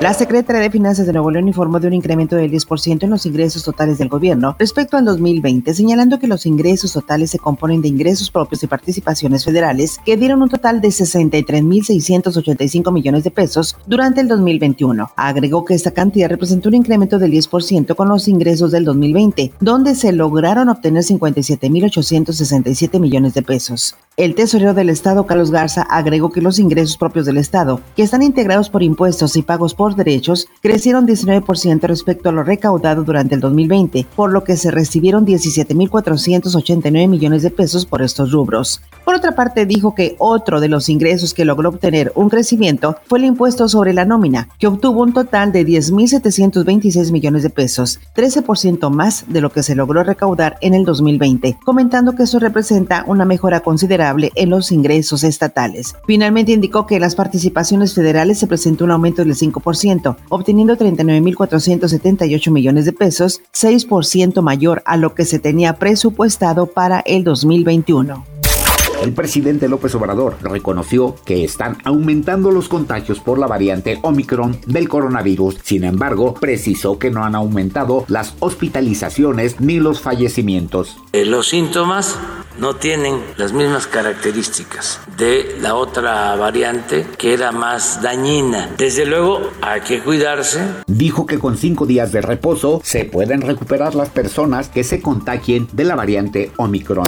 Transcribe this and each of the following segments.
La secretaria de Finanzas de Nuevo León informó de un incremento del 10% en los ingresos totales del gobierno respecto al 2020, señalando que los ingresos totales se componen de ingresos propios y participaciones federales que dieron un total de 63.685 millones de pesos durante el 2021. Agregó que esta cantidad representó un incremento del 10% con los ingresos del 2020, donde se lograron obtener 57.867 millones de pesos. El tesorero del Estado, Carlos Garza, agregó que los ingresos propios del Estado, que están integrados por impuestos y pagos por derechos crecieron 19% respecto a lo recaudado durante el 2020, por lo que se recibieron 17.489 millones de pesos por estos rubros. Por otra parte, dijo que otro de los ingresos que logró obtener un crecimiento fue el impuesto sobre la nómina, que obtuvo un total de 10.726 millones de pesos, 13% más de lo que se logró recaudar en el 2020, comentando que eso representa una mejora considerable en los ingresos estatales. Finalmente indicó que las participaciones federales se presentó un aumento del 5%, obteniendo 39.478 millones de pesos, 6% mayor a lo que se tenía presupuestado para el 2021. El presidente López Obrador reconoció que están aumentando los contagios por la variante Omicron del coronavirus. Sin embargo, precisó que no han aumentado las hospitalizaciones ni los fallecimientos. Eh, los síntomas no tienen las mismas características de la otra variante que era más dañina. Desde luego hay que cuidarse. Dijo que con cinco días de reposo se pueden recuperar las personas que se contagien de la variante Omicron.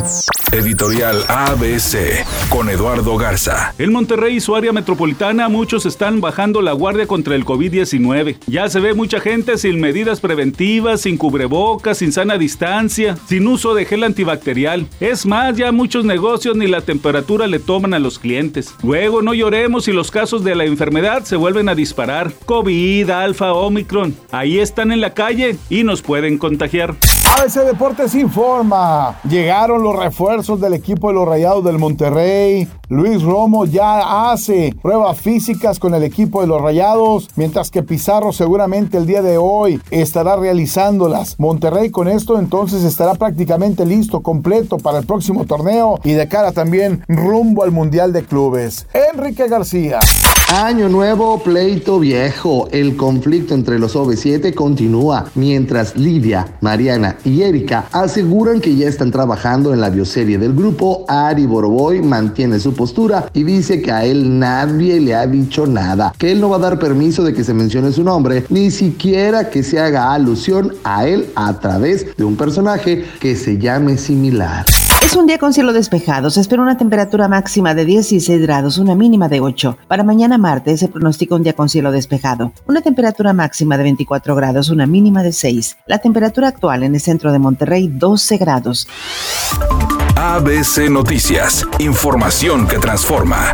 Editorial ABC con Eduardo Garza. En Monterrey y su área metropolitana muchos están bajando la guardia contra el COVID-19. Ya se ve mucha gente sin medidas preventivas, sin cubrebocas, sin sana distancia, sin uso de gel antibacterial. Es más, ya muchos negocios ni la temperatura le toman a los clientes. Luego no lloremos si los casos de la enfermedad se vuelven a disparar. COVID, alfa, omicron. Ahí están en la calle y nos pueden contagiar. ABC Deportes informa. Llegaron los refuerzos del equipo de los Rayados del Monterrey. Luis Romo ya hace pruebas físicas con el equipo de los Rayados, mientras que Pizarro seguramente el día de hoy estará realizándolas. Monterrey con esto entonces estará prácticamente listo, completo para el próximo torneo y de cara también rumbo al Mundial de Clubes. Enrique García. Año nuevo, pleito viejo. El conflicto entre los OV7 continúa, mientras Lidia, Mariana y Erika aseguran que ya están trabajando en la bioserie del grupo. Ari Boroboy mantiene su postura y dice que a él nadie le ha dicho nada, que él no va a dar permiso de que se mencione su nombre, ni siquiera que se haga alusión a él a través de un personaje que se llame similar. Es un día con cielo despejado. Se espera una temperatura máxima de 16 grados, una mínima de 8. Para mañana martes se pronostica un día con cielo despejado. Una temperatura máxima de 24 grados, una mínima de 6. La temperatura actual en el centro de Monterrey, 12 grados. ABC Noticias. Información que transforma.